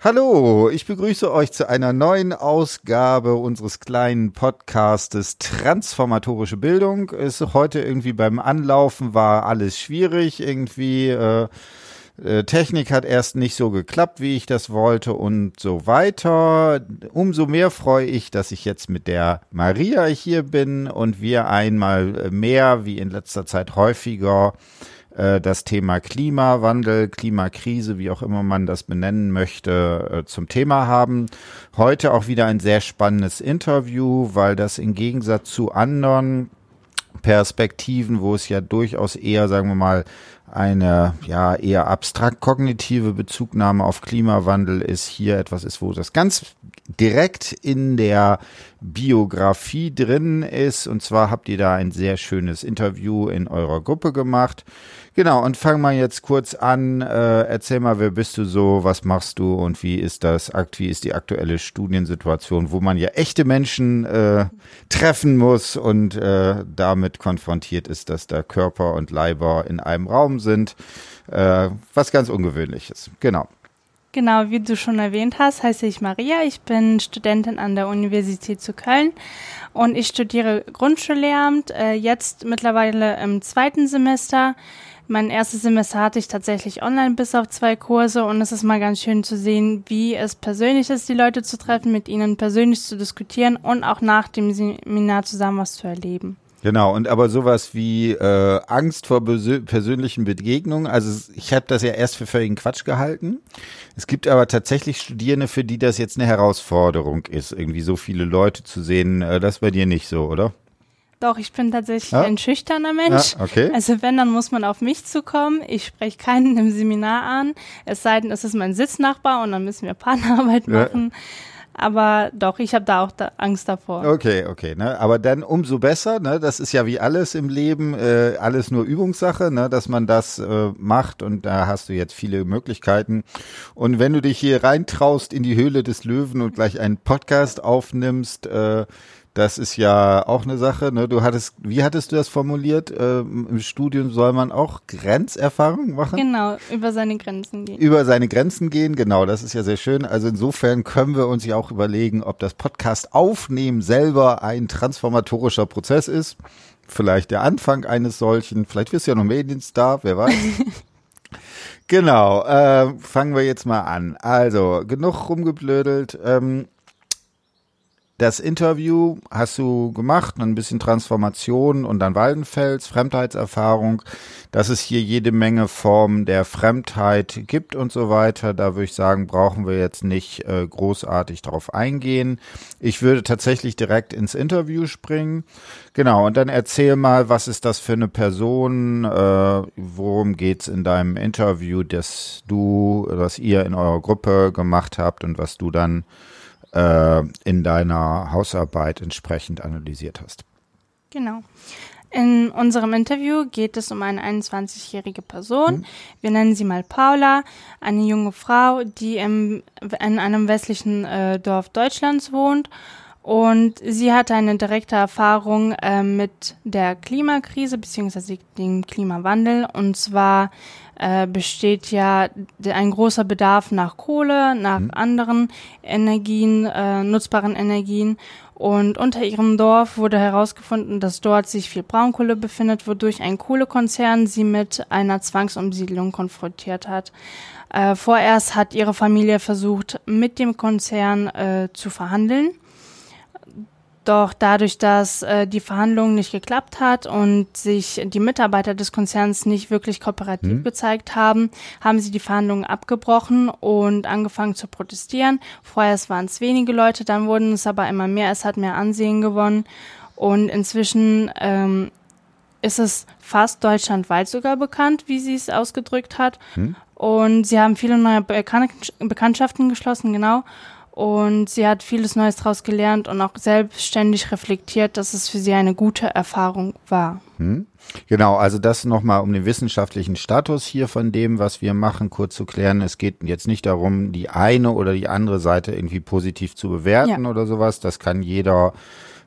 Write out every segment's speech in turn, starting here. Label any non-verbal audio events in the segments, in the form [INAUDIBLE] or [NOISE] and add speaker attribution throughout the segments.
Speaker 1: Hallo, ich begrüße euch zu einer neuen Ausgabe unseres kleinen Podcastes Transformatorische Bildung. Ist heute irgendwie beim Anlaufen war alles schwierig, irgendwie äh, äh, Technik hat erst nicht so geklappt, wie ich das wollte und so weiter. Umso mehr freue ich, dass ich jetzt mit der Maria hier bin und wir einmal mehr, wie in letzter Zeit häufiger, äh, das Thema Klimawandel, Klimakrise, wie auch immer man das benennen möchte, äh, zum Thema haben. Heute auch wieder ein sehr spannendes Interview, weil das im Gegensatz zu anderen Perspektiven, wo es ja durchaus eher, sagen wir mal, eine ja eher abstrakt kognitive Bezugnahme auf Klimawandel ist, hier etwas ist, wo das ganz direkt in der Biografie drin ist. Und zwar habt ihr da ein sehr schönes Interview in eurer Gruppe gemacht. Genau, und fang mal jetzt kurz an. Äh, erzähl mal, wer bist du so, was machst du und wie ist das, wie ist die aktuelle Studiensituation, wo man ja echte Menschen äh, treffen muss und äh, damit konfrontiert ist, dass da Körper und Leiber in einem Raum sind. Äh, was ganz Ungewöhnliches. Genau.
Speaker 2: Genau, wie du schon erwähnt hast, heiße ich Maria. Ich bin Studentin an der Universität zu Köln und ich studiere Grundschullehramt, äh, jetzt mittlerweile im zweiten Semester. Mein erstes Semester hatte ich tatsächlich online bis auf zwei Kurse und es ist mal ganz schön zu sehen, wie es persönlich ist, die Leute zu treffen, mit ihnen persönlich zu diskutieren und auch nach dem Seminar zusammen was zu erleben.
Speaker 1: Genau, und aber sowas wie äh, Angst vor persönlichen Begegnungen, also ich habe das ja erst für völligen Quatsch gehalten. Es gibt aber tatsächlich Studierende, für die das jetzt eine Herausforderung ist, irgendwie so viele Leute zu sehen. Äh, das bei dir nicht so, oder?
Speaker 2: Doch, ich bin tatsächlich ja? ein schüchterner Mensch.
Speaker 1: Ja, okay.
Speaker 2: Also wenn, dann muss man auf mich zukommen. Ich spreche keinen im Seminar an. Es sei denn, es ist mein Sitznachbar und dann müssen wir Partnerarbeit machen. Ja. Aber doch, ich habe da auch da Angst davor.
Speaker 1: Okay, okay. Ne? Aber dann umso besser. Ne? Das ist ja wie alles im Leben, äh, alles nur Übungssache, ne? dass man das äh, macht. Und da hast du jetzt viele Möglichkeiten. Und wenn du dich hier reintraust in die Höhle des Löwen und gleich einen Podcast aufnimmst, äh, das ist ja auch eine Sache. Ne? Du hattest, wie hattest du das formuliert? Ähm, Im Studium soll man auch Grenzerfahrung machen?
Speaker 2: Genau, über seine Grenzen gehen.
Speaker 1: Über seine Grenzen gehen, genau. Das ist ja sehr schön. Also insofern können wir uns ja auch überlegen, ob das Podcast aufnehmen selber ein transformatorischer Prozess ist. Vielleicht der Anfang eines solchen. Vielleicht wirst du ja noch Medienstar, wer weiß. [LAUGHS] genau. Äh, fangen wir jetzt mal an. Also genug rumgeblödelt. Ähm, das Interview hast du gemacht, ein bisschen Transformation und dann Waldenfels, Fremdheitserfahrung, dass es hier jede Menge Formen der Fremdheit gibt und so weiter. Da würde ich sagen, brauchen wir jetzt nicht äh, großartig drauf eingehen. Ich würde tatsächlich direkt ins Interview springen. Genau, und dann erzähl mal, was ist das für eine Person, äh, worum geht's in deinem Interview, das du, was ihr in eurer Gruppe gemacht habt und was du dann äh, in deiner Hausarbeit entsprechend analysiert hast.
Speaker 2: Genau. In unserem Interview geht es um eine 21-jährige Person. Hm. Wir nennen sie mal Paula, eine junge Frau, die im, in einem westlichen äh, Dorf Deutschlands wohnt. Und sie hatte eine direkte Erfahrung äh, mit der Klimakrise bzw. dem Klimawandel. Und zwar äh, besteht ja ein großer Bedarf nach Kohle, nach mhm. anderen Energien, äh, nutzbaren Energien. Und unter ihrem Dorf wurde herausgefunden, dass dort sich viel Braunkohle befindet, wodurch ein Kohlekonzern sie mit einer Zwangsumsiedlung konfrontiert hat. Äh, vorerst hat ihre Familie versucht, mit dem Konzern äh, zu verhandeln. Doch dadurch, dass äh, die Verhandlung nicht geklappt hat und sich die Mitarbeiter des Konzerns nicht wirklich kooperativ mhm. gezeigt haben, haben sie die Verhandlungen abgebrochen und angefangen zu protestieren. Vorher waren es wenige Leute, dann wurden es aber immer mehr. Es hat mehr Ansehen gewonnen und inzwischen ähm, ist es fast deutschlandweit sogar bekannt, wie sie es ausgedrückt hat. Mhm. Und sie haben viele neue Bekan Bekanntschaften geschlossen, genau. Und sie hat vieles Neues daraus gelernt und auch selbstständig reflektiert, dass es für sie eine gute Erfahrung war.
Speaker 1: Hm. Genau, also das nochmal um den wissenschaftlichen Status hier von dem, was wir machen, kurz zu klären. Es geht jetzt nicht darum, die eine oder die andere Seite irgendwie positiv zu bewerten ja. oder sowas. Das kann jeder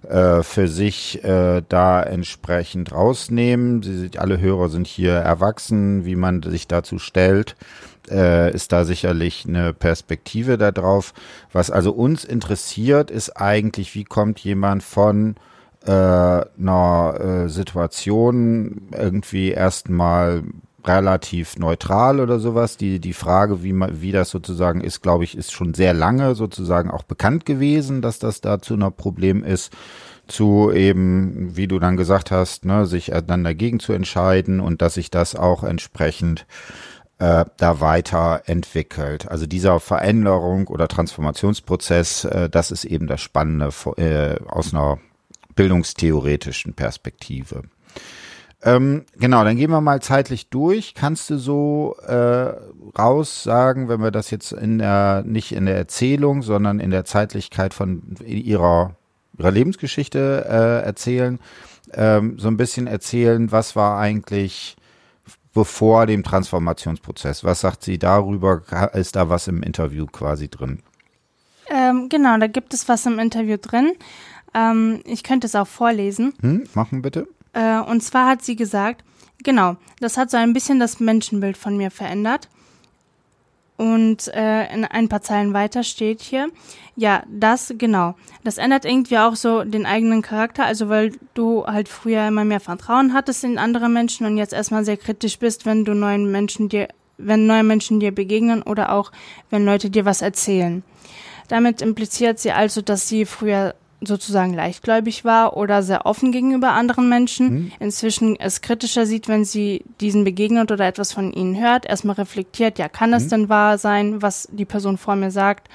Speaker 1: äh, für sich äh, da entsprechend rausnehmen. Sie, alle Hörer sind hier erwachsen, wie man sich dazu stellt. Äh, ist da sicherlich eine Perspektive darauf. Was also uns interessiert, ist eigentlich, wie kommt jemand von äh, einer äh, Situation irgendwie erstmal relativ neutral oder sowas. Die, die Frage, wie, man, wie das sozusagen ist, glaube ich, ist schon sehr lange sozusagen auch bekannt gewesen, dass das da zu einer Problem ist zu eben, wie du dann gesagt hast, ne, sich dann dagegen zu entscheiden und dass sich das auch entsprechend äh, da weiterentwickelt. Also dieser Veränderung oder Transformationsprozess, äh, das ist eben das Spannende äh, aus einer bildungstheoretischen Perspektive. Ähm, genau, dann gehen wir mal zeitlich durch. Kannst du so äh, raus sagen, wenn wir das jetzt in der nicht in der Erzählung, sondern in der Zeitlichkeit von ihrer ihrer Lebensgeschichte äh, erzählen, ähm, so ein bisschen erzählen, was war eigentlich bevor dem Transformationsprozess? Was sagt sie darüber? Ist da was im Interview quasi drin?
Speaker 2: Ähm, genau, da gibt es was im Interview drin. Ähm, ich könnte es auch vorlesen.
Speaker 1: Hm, machen bitte.
Speaker 2: Äh, und zwar hat sie gesagt, genau, das hat so ein bisschen das Menschenbild von mir verändert. Und äh, in ein paar Zeilen weiter steht hier, ja, das, genau. Das ändert irgendwie auch so den eigenen Charakter, also weil du halt früher immer mehr Vertrauen hattest in andere Menschen und jetzt erstmal sehr kritisch bist, wenn du neuen Menschen dir, wenn neue Menschen dir begegnen oder auch wenn Leute dir was erzählen. Damit impliziert sie also, dass sie früher sozusagen leichtgläubig war oder sehr offen gegenüber anderen Menschen, mhm. inzwischen es kritischer sieht, wenn sie diesen begegnet oder etwas von ihnen hört, erstmal reflektiert, ja, kann es mhm. denn wahr sein, was die Person vor mir sagt?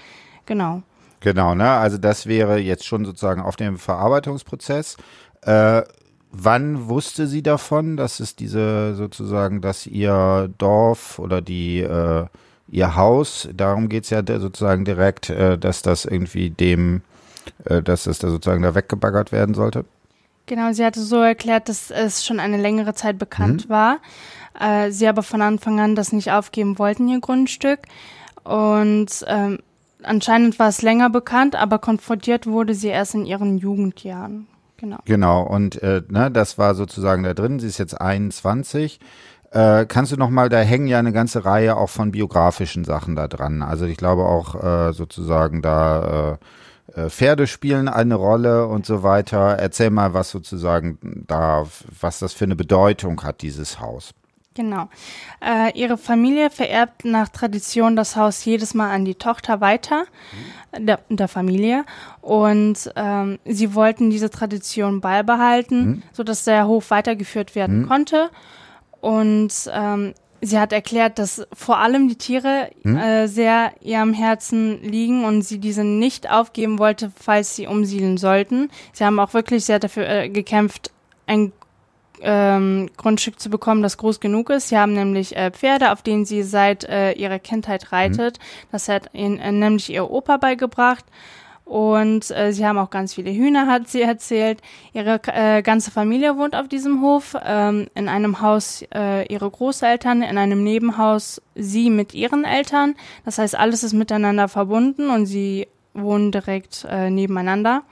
Speaker 2: Genau.
Speaker 1: Genau, ne? Also das wäre jetzt schon sozusagen auf dem Verarbeitungsprozess. Äh, wann wusste sie davon, dass es diese sozusagen, dass ihr Dorf oder die äh, ihr Haus, darum geht's ja sozusagen direkt, äh, dass das irgendwie dem dass es da sozusagen da weggebaggert werden sollte?
Speaker 2: Genau, sie hatte so erklärt, dass es schon eine längere Zeit bekannt mhm. war. Äh, sie aber von Anfang an das nicht aufgeben wollten, ihr Grundstück. Und ähm, anscheinend war es länger bekannt, aber konfrontiert wurde sie erst in ihren Jugendjahren. Genau.
Speaker 1: Genau, und äh, ne, das war sozusagen da drin. Sie ist jetzt 21. Äh, kannst du noch mal, da hängen ja eine ganze Reihe auch von biografischen Sachen da dran. Also ich glaube auch äh, sozusagen da äh, äh, Pferde spielen eine Rolle und so weiter. Erzähl mal, was sozusagen da, was das für eine Bedeutung hat, dieses Haus.
Speaker 2: Genau. Äh, ihre Familie vererbt nach Tradition das Haus jedes Mal an die Tochter weiter, mhm. der, der, Familie. Und ähm, sie wollten diese Tradition beibehalten, mhm. sodass der Hof weitergeführt werden mhm. konnte. Und ähm, Sie hat erklärt, dass vor allem die Tiere hm? äh, sehr ihr am Herzen liegen und sie diese nicht aufgeben wollte, falls sie umsiedeln sollten. Sie haben auch wirklich sehr dafür äh, gekämpft, ein ähm, Grundstück zu bekommen, das groß genug ist. Sie haben nämlich äh, Pferde, auf denen sie seit äh, ihrer Kindheit reitet. Hm? Das hat ihnen äh, nämlich ihr Opa beigebracht. Und äh, sie haben auch ganz viele Hühner, hat sie erzählt. Ihre äh, ganze Familie wohnt auf diesem Hof, ähm, in einem Haus äh, ihre Großeltern, in einem Nebenhaus sie mit ihren Eltern. Das heißt, alles ist miteinander verbunden und sie wohnen direkt äh, nebeneinander.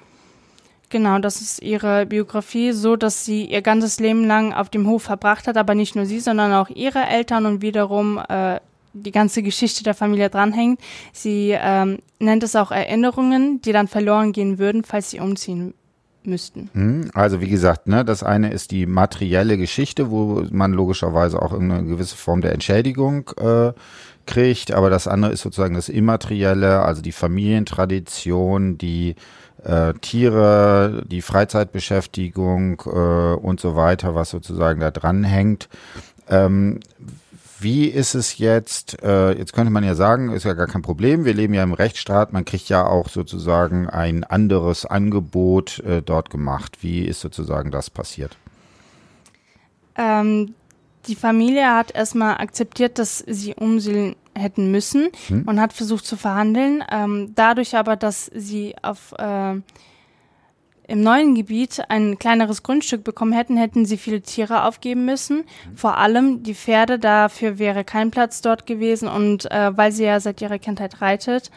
Speaker 2: Genau, das ist ihre Biografie, so dass sie ihr ganzes Leben lang auf dem Hof verbracht hat, aber nicht nur sie, sondern auch ihre Eltern und wiederum äh, die ganze Geschichte der Familie dranhängt. Sie ähm, nennt es auch Erinnerungen, die dann verloren gehen würden, falls sie umziehen müssten.
Speaker 1: Hm, also wie gesagt, ne, das eine ist die materielle Geschichte, wo man logischerweise auch irgendeine gewisse Form der Entschädigung äh, kriegt, aber das andere ist sozusagen das Immaterielle, also die Familientradition, die äh, Tiere, die Freizeitbeschäftigung äh, und so weiter, was sozusagen da dran hängt. Ähm, wie ist es jetzt, äh, jetzt könnte man ja sagen, ist ja gar kein Problem, wir leben ja im Rechtsstaat, man kriegt ja auch sozusagen ein anderes Angebot äh, dort gemacht. Wie ist sozusagen das passiert?
Speaker 2: Ähm, die Familie hat erstmal akzeptiert, dass sie umsiedeln hätten müssen hm. und hat versucht zu verhandeln. Ähm, dadurch aber, dass sie auf äh, im neuen Gebiet ein kleineres Grundstück bekommen hätten, hätten sie viele Tiere aufgeben müssen. Mhm. Vor allem die Pferde, dafür wäre kein Platz dort gewesen. Und äh, weil sie ja seit ihrer Kindheit reitet,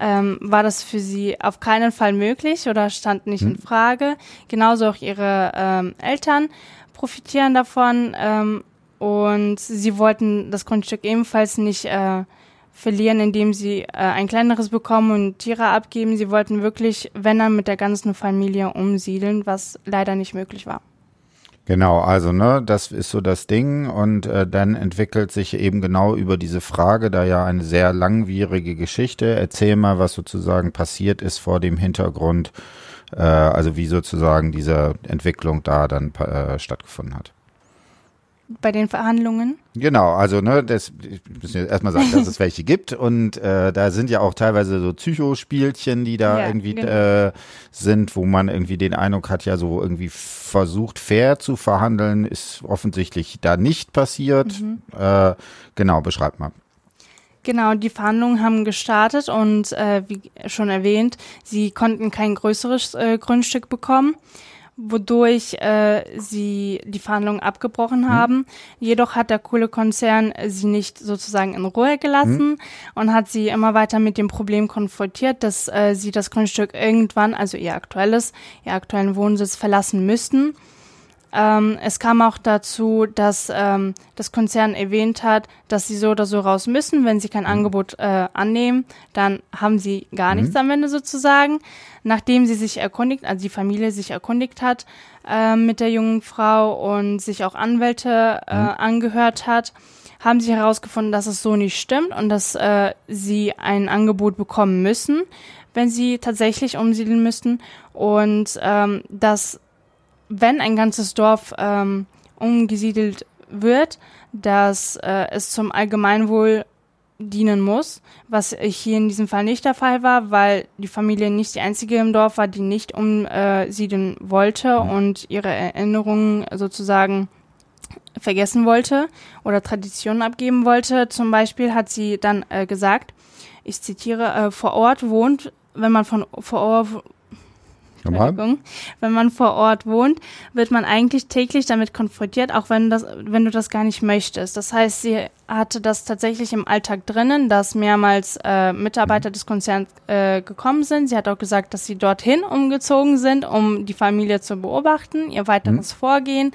Speaker 2: ähm, war das für sie auf keinen Fall möglich oder stand nicht mhm. in Frage. Genauso auch ihre ähm, Eltern profitieren davon. Ähm, und sie wollten das Grundstück ebenfalls nicht äh, verlieren, indem sie äh, ein kleineres bekommen und Tiere abgeben. Sie wollten wirklich, wenn dann mit der ganzen Familie umsiedeln, was leider nicht möglich war.
Speaker 1: Genau, also ne, das ist so das Ding und äh, dann entwickelt sich eben genau über diese Frage, da ja eine sehr langwierige Geschichte. Erzähl mal, was sozusagen passiert ist vor dem Hintergrund, äh, also wie sozusagen diese Entwicklung da dann äh, stattgefunden hat
Speaker 2: bei den Verhandlungen?
Speaker 1: Genau, also ne, das müssen wir erstmal sagen, dass es [LAUGHS] welche gibt und äh, da sind ja auch teilweise so Psychospielchen, die da ja, irgendwie genau. äh, sind, wo man irgendwie den Eindruck hat, ja so irgendwie versucht fair zu verhandeln, ist offensichtlich da nicht passiert. Mhm. Äh, genau, beschreib mal.
Speaker 2: Genau, die Verhandlungen haben gestartet und äh, wie schon erwähnt, sie konnten kein größeres äh, Grundstück bekommen wodurch äh, sie die Verhandlungen abgebrochen mhm. haben. Jedoch hat der Kohlekonzern sie nicht sozusagen in Ruhe gelassen mhm. und hat sie immer weiter mit dem Problem konfrontiert, dass äh, sie das Grundstück irgendwann, also ihr aktuelles, ihr aktuellen Wohnsitz verlassen müssten. Ähm, es kam auch dazu, dass ähm, das Konzern erwähnt hat, dass sie so oder so raus müssen. Wenn sie kein mhm. Angebot äh, annehmen, dann haben sie gar mhm. nichts am Ende sozusagen. Nachdem sie sich erkundigt, also die Familie sich erkundigt hat äh, mit der jungen Frau und sich auch Anwälte äh, mhm. angehört hat, haben sie herausgefunden, dass es so nicht stimmt und dass äh, sie ein Angebot bekommen müssen, wenn sie tatsächlich umsiedeln müssten und ähm, dass wenn ein ganzes Dorf ähm, umgesiedelt wird, dass äh, es zum Allgemeinwohl dienen muss, was hier in diesem Fall nicht der Fall war, weil die Familie nicht die einzige im Dorf war, die nicht umsiedeln wollte und ihre Erinnerungen sozusagen vergessen wollte oder Traditionen abgeben wollte. Zum Beispiel hat sie dann äh, gesagt, ich zitiere, äh, vor Ort wohnt, wenn man von vor Ort wenn man vor Ort wohnt, wird man eigentlich täglich damit konfrontiert, auch wenn das, wenn du das gar nicht möchtest. Das heißt, sie hatte das tatsächlich im Alltag drinnen, dass mehrmals äh, Mitarbeiter des Konzerns äh, gekommen sind. Sie hat auch gesagt, dass sie dorthin umgezogen sind, um die Familie zu beobachten, ihr weiteres mhm. Vorgehen.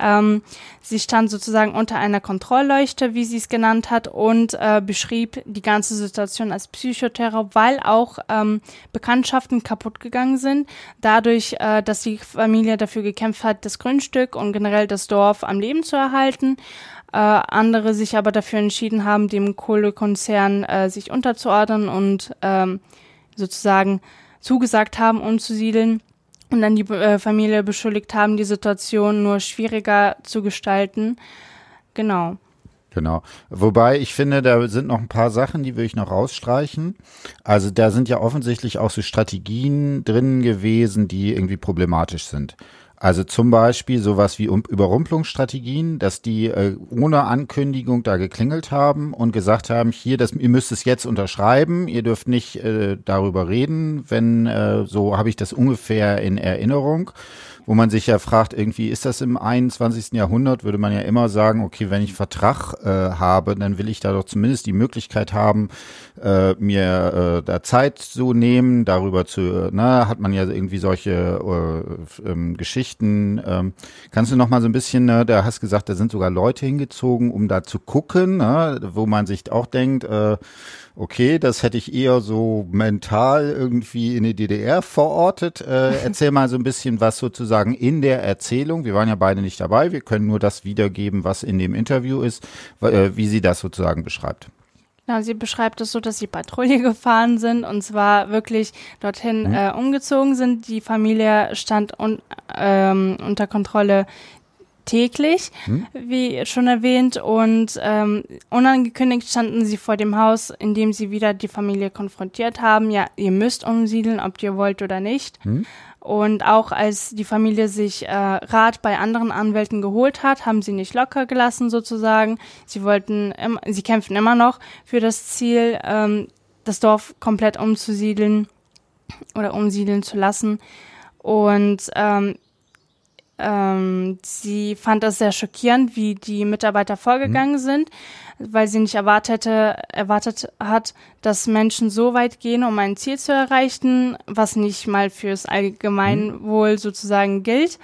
Speaker 2: Ähm, sie stand sozusagen unter einer Kontrollleuchte, wie sie es genannt hat, und äh, beschrieb die ganze Situation als Psychoterror, weil auch ähm, Bekanntschaften kaputt gegangen sind, dadurch, äh, dass die Familie dafür gekämpft hat, das Grundstück und generell das Dorf am Leben zu erhalten. Äh, andere sich aber dafür entschieden haben, dem Kohlekonzern äh, sich unterzuordnen und ähm, sozusagen zugesagt haben, umzusiedeln und dann die äh, Familie beschuldigt haben, die Situation nur schwieriger zu gestalten. Genau.
Speaker 1: Genau. Wobei ich finde, da sind noch ein paar Sachen, die will ich noch rausstreichen. Also da sind ja offensichtlich auch so Strategien drin gewesen, die irgendwie problematisch sind. Also zum Beispiel sowas wie Überrumpelungsstrategien, dass die äh, ohne Ankündigung da geklingelt haben und gesagt haben, hier, das, ihr müsst es jetzt unterschreiben, ihr dürft nicht äh, darüber reden, wenn äh, so habe ich das ungefähr in Erinnerung wo man sich ja fragt, irgendwie ist das im 21. Jahrhundert, würde man ja immer sagen, okay, wenn ich Vertrag äh, habe, dann will ich da doch zumindest die Möglichkeit haben, äh, mir äh, da Zeit zu nehmen, darüber zu, na, hat man ja irgendwie solche äh, ähm, Geschichten. Ähm, kannst du noch mal so ein bisschen, ne, da hast gesagt, da sind sogar Leute hingezogen, um da zu gucken, ne, wo man sich auch denkt, äh, okay, das hätte ich eher so mental irgendwie in die DDR verortet. Äh, [LAUGHS] erzähl mal so ein bisschen was sozusagen in der Erzählung. Wir waren ja beide nicht dabei. Wir können nur das wiedergeben, was in dem Interview ist, äh, wie sie das sozusagen beschreibt.
Speaker 2: Ja, sie beschreibt es so, dass sie Patrouille [LAUGHS] gefahren sind und zwar wirklich dorthin mhm. äh, umgezogen sind. Die Familie stand un, ähm, unter Kontrolle täglich, hm? wie schon erwähnt. Und ähm, unangekündigt standen sie vor dem Haus, in dem sie wieder die Familie konfrontiert haben. Ja, ihr müsst umsiedeln, ob ihr wollt oder nicht. Hm? Und auch als die Familie sich äh, Rat bei anderen Anwälten geholt hat, haben sie nicht locker gelassen sozusagen. Sie wollten, im, sie kämpfen immer noch für das Ziel, ähm, das Dorf komplett umzusiedeln oder umsiedeln zu lassen. Und ähm, ähm, sie fand das sehr schockierend, wie die Mitarbeiter vorgegangen mhm. sind, weil sie nicht erwartet, erwartet hat, dass Menschen so weit gehen, um ein Ziel zu erreichen, was nicht mal fürs Allgemeinwohl mhm. sozusagen gilt.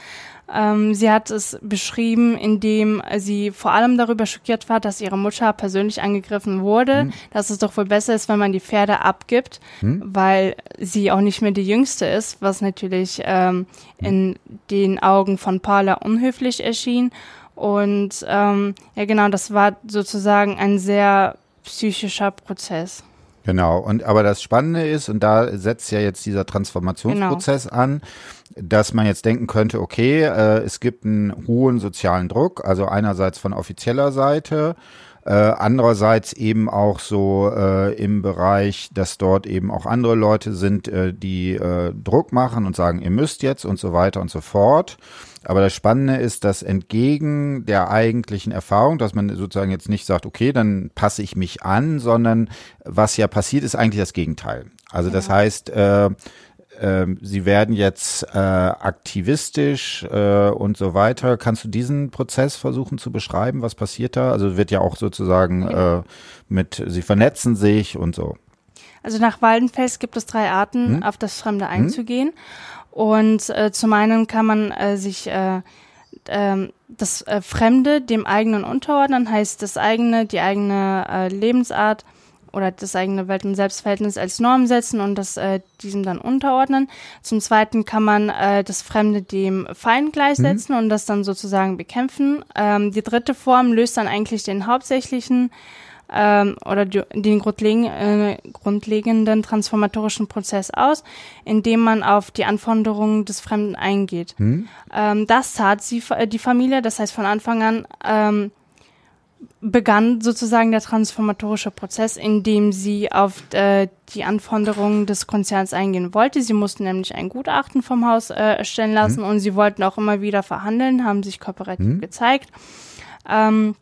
Speaker 2: Ähm, sie hat es beschrieben, indem sie vor allem darüber schockiert war, dass ihre Mutter persönlich angegriffen wurde, hm. dass es doch wohl besser ist, wenn man die Pferde abgibt, hm. weil sie auch nicht mehr die Jüngste ist, was natürlich ähm, in den Augen von Paula unhöflich erschien. Und ähm, ja genau, das war sozusagen ein sehr psychischer Prozess.
Speaker 1: Genau, und aber das Spannende ist, und da setzt ja jetzt dieser Transformationsprozess genau. an, dass man jetzt denken könnte, okay, äh, es gibt einen hohen sozialen Druck, also einerseits von offizieller Seite, äh, andererseits eben auch so äh, im Bereich, dass dort eben auch andere Leute sind, äh, die äh, Druck machen und sagen, ihr müsst jetzt und so weiter und so fort. Aber das Spannende ist, dass entgegen der eigentlichen Erfahrung, dass man sozusagen jetzt nicht sagt, okay, dann passe ich mich an, sondern was ja passiert, ist eigentlich das Gegenteil. Also das heißt, äh, äh, sie werden jetzt äh, aktivistisch äh, und so weiter. Kannst du diesen Prozess versuchen zu beschreiben? Was passiert da? Also wird ja auch sozusagen äh, mit, sie vernetzen sich und so.
Speaker 2: Also nach Waldenfels gibt es drei Arten, hm? auf das Fremde hm? einzugehen. Hm? Und äh, zum einen kann man äh, sich äh, äh, das äh, Fremde dem eigenen unterordnen, heißt das eigene, die eigene äh, Lebensart oder das eigene Welt- und Selbstverhältnis als Norm setzen und das äh, diesem dann unterordnen. Zum Zweiten kann man äh, das Fremde dem Feind gleichsetzen mhm. und das dann sozusagen bekämpfen. Ähm, die dritte Form löst dann eigentlich den hauptsächlichen ähm, oder den grundleg äh, grundlegenden transformatorischen Prozess aus, indem man auf die Anforderungen des Fremden eingeht. Hm. Ähm, das tat sie, äh, die Familie, das heißt von Anfang an ähm, begann sozusagen der transformatorische Prozess, indem sie auf äh, die Anforderungen des Konzerns eingehen wollte. Sie mussten nämlich ein Gutachten vom Haus äh, erstellen lassen hm. und sie wollten auch immer wieder verhandeln, haben sich kooperativ hm. gezeigt. Ähm,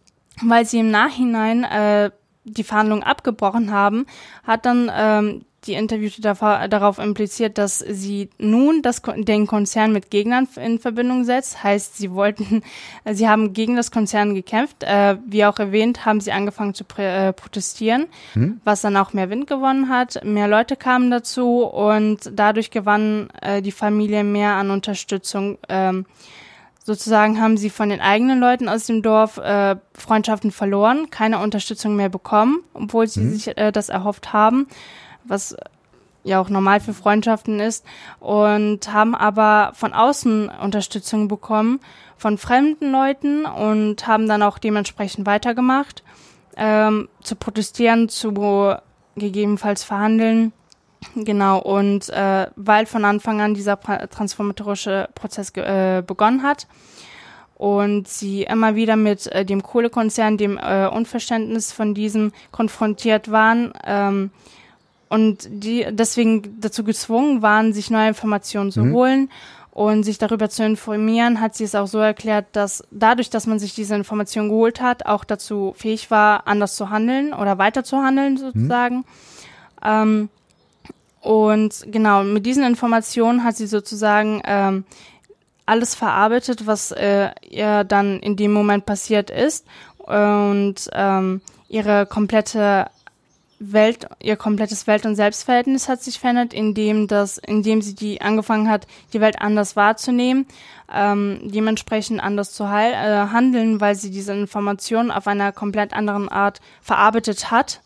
Speaker 2: weil sie im Nachhinein äh, die Verhandlungen abgebrochen haben, hat dann ähm, die Interviewte darauf impliziert, dass sie nun das, den Konzern mit Gegnern in Verbindung setzt. Heißt, sie wollten, [LAUGHS] sie haben gegen das Konzern gekämpft. Äh, wie auch erwähnt, haben sie angefangen zu äh, protestieren, hm? was dann auch mehr Wind gewonnen hat. Mehr Leute kamen dazu und dadurch gewann äh, die Familie mehr an Unterstützung. Ähm, sozusagen haben sie von den eigenen Leuten aus dem Dorf äh, Freundschaften verloren, keine Unterstützung mehr bekommen, obwohl sie mhm. sich äh, das erhofft haben, was ja auch normal für Freundschaften ist, und haben aber von außen Unterstützung bekommen, von fremden Leuten und haben dann auch dementsprechend weitergemacht, ähm, zu protestieren, zu gegebenenfalls verhandeln Genau, und äh, weil von Anfang an dieser transformatorische Prozess äh, begonnen hat und sie immer wieder mit äh, dem Kohlekonzern, dem äh, Unverständnis von diesem konfrontiert waren ähm, und die deswegen dazu gezwungen waren, sich neue Informationen zu mhm. holen und sich darüber zu informieren, hat sie es auch so erklärt, dass dadurch, dass man sich diese Informationen geholt hat, auch dazu fähig war, anders zu handeln oder weiter zu handeln sozusagen. Mhm. Ähm, und genau, mit diesen Informationen hat sie sozusagen ähm, alles verarbeitet, was äh, ihr dann in dem Moment passiert ist. Und ähm, ihre komplette Welt, ihr komplettes Welt- und Selbstverhältnis hat sich verändert, indem das, indem sie die angefangen hat, die Welt anders wahrzunehmen, ähm, dementsprechend anders zu heil, äh, handeln, weil sie diese Informationen auf einer komplett anderen Art verarbeitet hat.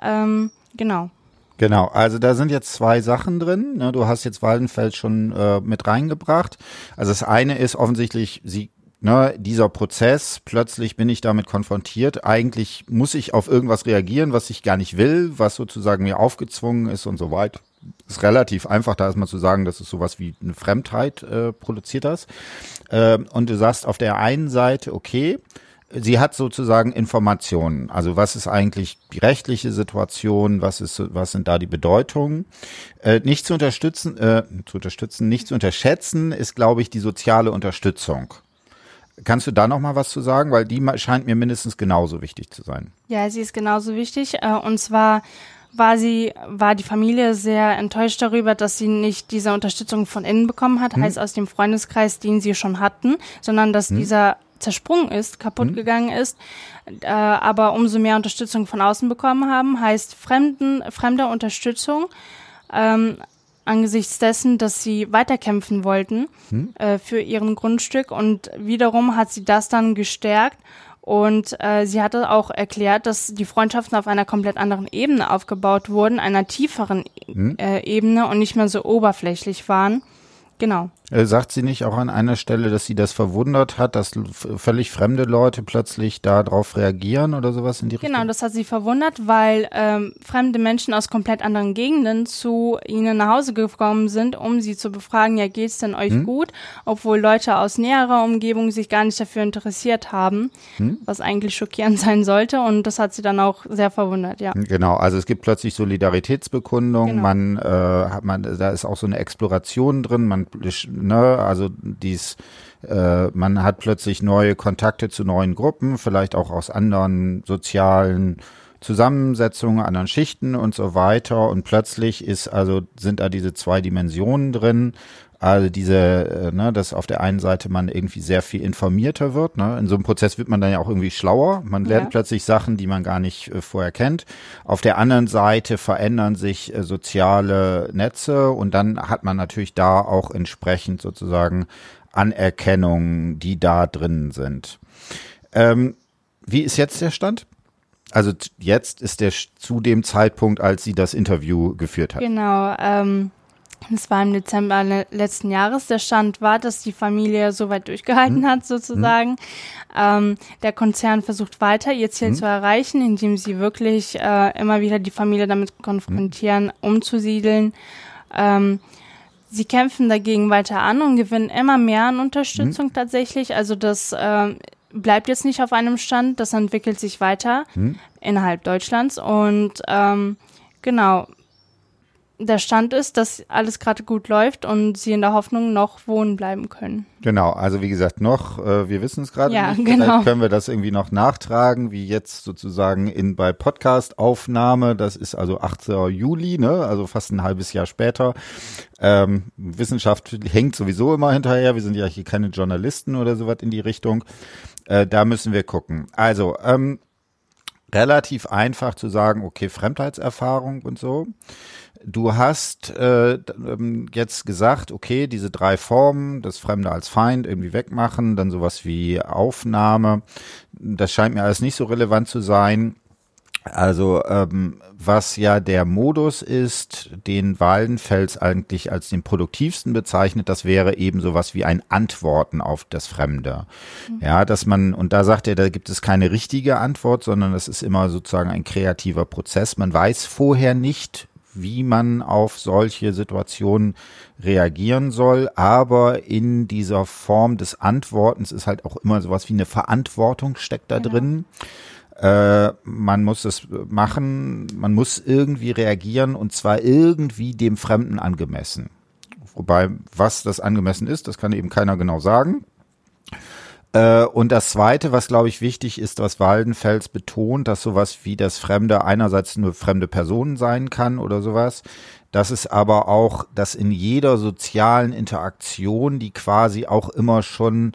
Speaker 2: Ähm, genau.
Speaker 1: Genau, also da sind jetzt zwei Sachen drin. Ne? Du hast jetzt Waldenfeld schon äh, mit reingebracht. Also das eine ist offensichtlich, sie Ne, dieser Prozess, plötzlich bin ich damit konfrontiert. Eigentlich muss ich auf irgendwas reagieren, was ich gar nicht will, was sozusagen mir aufgezwungen ist und so weiter. Ist relativ einfach, da erstmal zu sagen, dass es sowas wie eine Fremdheit äh, produziert das. Äh, und du sagst auf der einen Seite, okay, sie hat sozusagen Informationen. Also was ist eigentlich die rechtliche Situation? Was ist, was sind da die Bedeutungen? Äh, nicht zu unterstützen, äh, zu unterstützen, nicht zu unterschätzen ist, glaube ich, die soziale Unterstützung. Kannst du da noch mal was zu sagen, weil die scheint mir mindestens genauso wichtig zu sein.
Speaker 2: Ja, sie ist genauso wichtig. Äh, und zwar war sie, war die Familie sehr enttäuscht darüber, dass sie nicht diese Unterstützung von innen bekommen hat, hm. heißt aus dem Freundeskreis, den sie schon hatten, sondern dass hm. dieser zersprungen ist, kaputt mhm. gegangen ist, äh, aber umso mehr Unterstützung von außen bekommen haben, heißt fremden, fremder Unterstützung. Ähm, angesichts dessen, dass sie weiterkämpfen wollten hm? äh, für ihren Grundstück und wiederum hat sie das dann gestärkt und äh, sie hatte auch erklärt, dass die Freundschaften auf einer komplett anderen Ebene aufgebaut wurden, einer tieferen hm? äh, Ebene und nicht mehr so oberflächlich waren. Genau.
Speaker 1: Äh, sagt sie nicht auch an einer Stelle, dass sie das verwundert hat, dass völlig fremde Leute plötzlich darauf reagieren oder sowas in die
Speaker 2: Richtung? Genau, das hat sie verwundert, weil ähm, fremde Menschen aus komplett anderen Gegenden zu ihnen nach Hause gekommen sind, um sie zu befragen, ja, geht's denn euch hm? gut? Obwohl Leute aus näherer Umgebung sich gar nicht dafür interessiert haben, hm? was eigentlich schockierend [LAUGHS] sein sollte. Und das hat sie dann auch sehr verwundert, ja.
Speaker 1: Genau, also es gibt plötzlich Solidaritätsbekundungen, genau. man, äh, hat man, da ist auch so eine Exploration drin, man ne, also dies, äh, man hat plötzlich neue Kontakte zu neuen Gruppen, vielleicht auch aus anderen sozialen Zusammensetzungen, anderen Schichten und so weiter. Und plötzlich ist also sind da diese zwei Dimensionen drin also diese, äh, ne, dass auf der einen Seite man irgendwie sehr viel informierter wird. Ne? In so einem Prozess wird man dann ja auch irgendwie schlauer. Man lernt ja. plötzlich Sachen, die man gar nicht äh, vorher kennt. Auf der anderen Seite verändern sich äh, soziale Netze und dann hat man natürlich da auch entsprechend sozusagen Anerkennung, die da drin sind. Ähm, wie ist jetzt der Stand? Also jetzt ist der zu dem Zeitpunkt, als sie das Interview geführt hat.
Speaker 2: Genau. Ähm es war im Dezember letzten Jahres. Der Stand war, dass die Familie so weit durchgehalten hm. hat, sozusagen. Hm. Ähm, der Konzern versucht weiter, ihr Ziel hm. zu erreichen, indem sie wirklich äh, immer wieder die Familie damit konfrontieren, umzusiedeln. Ähm, sie kämpfen dagegen weiter an und gewinnen immer mehr an Unterstützung tatsächlich. Also das äh, bleibt jetzt nicht auf einem Stand, das entwickelt sich weiter innerhalb Deutschlands. Und ähm, genau, der Stand ist, dass alles gerade gut läuft und sie in der Hoffnung noch wohnen bleiben können.
Speaker 1: Genau, also wie gesagt, noch, äh, wir wissen es gerade
Speaker 2: ja,
Speaker 1: nicht. [LAUGHS]
Speaker 2: Genau.
Speaker 1: Vielleicht können wir das irgendwie noch nachtragen, wie jetzt sozusagen in bei Podcast-Aufnahme. Das ist also 8. Juli, ne? Also fast ein halbes Jahr später. Ähm, Wissenschaft hängt sowieso immer hinterher. Wir sind ja hier keine Journalisten oder sowas in die Richtung. Äh, da müssen wir gucken. Also, ähm, relativ einfach zu sagen, okay, Fremdheitserfahrung und so. Du hast äh, ähm, jetzt gesagt, okay, diese drei Formen, das Fremde als Feind irgendwie wegmachen, dann sowas wie Aufnahme, das scheint mir alles nicht so relevant zu sein. Also ähm, was ja der Modus ist, den Waldenfels eigentlich als den produktivsten bezeichnet, das wäre eben sowas wie ein Antworten auf das Fremde. Mhm. Ja, dass man, und da sagt er, da gibt es keine richtige Antwort, sondern es ist immer sozusagen ein kreativer Prozess. Man weiß vorher nicht, wie man auf solche Situationen reagieren soll. Aber in dieser Form des Antwortens ist halt auch immer sowas wie eine Verantwortung steckt da genau. drin. Äh, man muss es machen, man muss irgendwie reagieren und zwar irgendwie dem Fremden angemessen. Wobei, was das angemessen ist, das kann eben keiner genau sagen. Äh, und das Zweite, was glaube ich wichtig ist, was Waldenfels betont, dass sowas wie das Fremde einerseits nur fremde Personen sein kann oder sowas, das ist aber auch, dass in jeder sozialen Interaktion, die quasi auch immer schon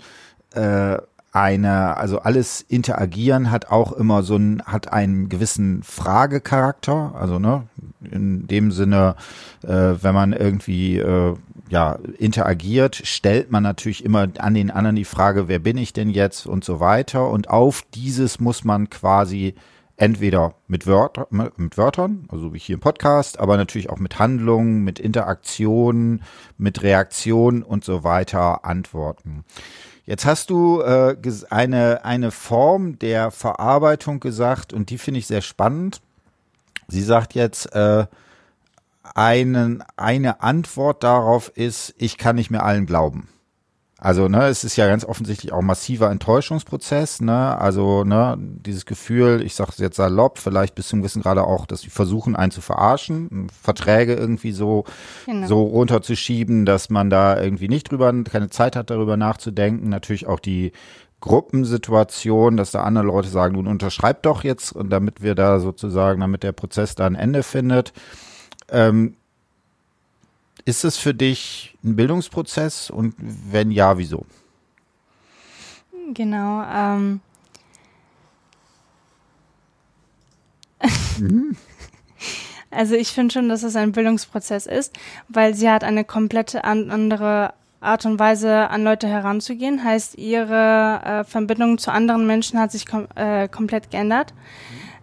Speaker 1: äh, eine, also alles Interagieren hat auch immer so ein, hat einen gewissen Fragecharakter. Also, ne, in dem Sinne, äh, wenn man irgendwie äh, ja, interagiert, stellt man natürlich immer an den anderen die Frage, wer bin ich denn jetzt und so weiter. Und auf dieses muss man quasi entweder mit, Wörter, mit Wörtern, also wie hier im Podcast, aber natürlich auch mit Handlungen, mit Interaktionen, mit Reaktionen und so weiter antworten. Jetzt hast du äh, eine, eine Form der Verarbeitung gesagt und die finde ich sehr spannend. Sie sagt jetzt, äh, einen, eine Antwort darauf ist, ich kann nicht mehr allen glauben. Also, ne, es ist ja ganz offensichtlich auch ein massiver Enttäuschungsprozess, ne? Also, ne, dieses Gefühl, ich sage es jetzt salopp, vielleicht bis zum Wissen gerade auch, dass sie versuchen, einen zu verarschen, Verträge irgendwie so, genau. so runterzuschieben, dass man da irgendwie nicht drüber, keine Zeit hat, darüber nachzudenken. Natürlich auch die Gruppensituation, dass da andere Leute sagen, du unterschreib doch jetzt und damit wir da sozusagen, damit der Prozess da ein Ende findet. Ähm, ist es für dich ein Bildungsprozess und wenn ja, wieso?
Speaker 2: Genau. Ähm. [LAUGHS] Also ich finde schon, dass es ein Bildungsprozess ist, weil sie hat eine komplette andere Art und Weise an Leute heranzugehen. Heißt, ihre äh, Verbindung zu anderen Menschen hat sich kom äh, komplett geändert.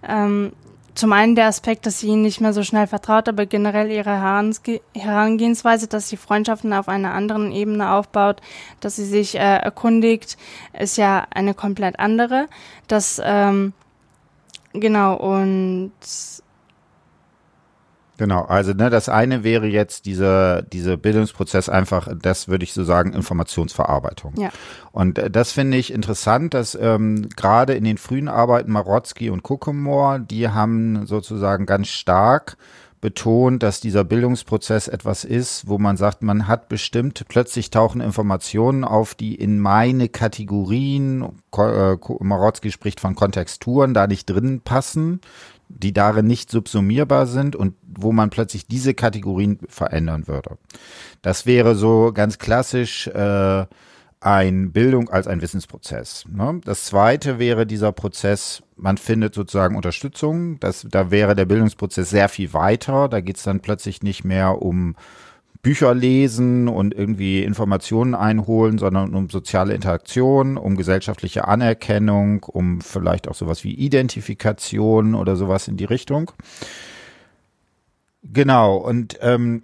Speaker 2: Ähm, zum einen der Aspekt, dass sie ihnen nicht mehr so schnell vertraut, aber generell ihre Herangehensweise, dass sie Freundschaften auf einer anderen Ebene aufbaut, dass sie sich äh, erkundigt, ist ja eine komplett andere. Das ähm, genau und
Speaker 1: Genau, also ne, das eine wäre jetzt dieser dieser Bildungsprozess einfach, das würde ich so sagen, Informationsverarbeitung. Ja. Und äh, das finde ich interessant, dass ähm, gerade in den frühen Arbeiten Marotzki und Kuckumor, die haben sozusagen ganz stark betont, dass dieser Bildungsprozess etwas ist, wo man sagt, man hat bestimmt, plötzlich tauchen Informationen auf, die in meine Kategorien, äh, Marotzki spricht von Kontexturen, da nicht drin passen die darin nicht subsumierbar sind und wo man plötzlich diese Kategorien verändern würde. Das wäre so ganz klassisch äh, ein Bildung als ein Wissensprozess. Ne? Das zweite wäre dieser Prozess, man findet sozusagen Unterstützung. Das, da wäre der Bildungsprozess sehr viel weiter. Da geht es dann plötzlich nicht mehr um Bücher lesen und irgendwie Informationen einholen, sondern um soziale Interaktion, um gesellschaftliche Anerkennung, um vielleicht auch sowas wie Identifikation oder sowas in die Richtung. Genau, und ähm,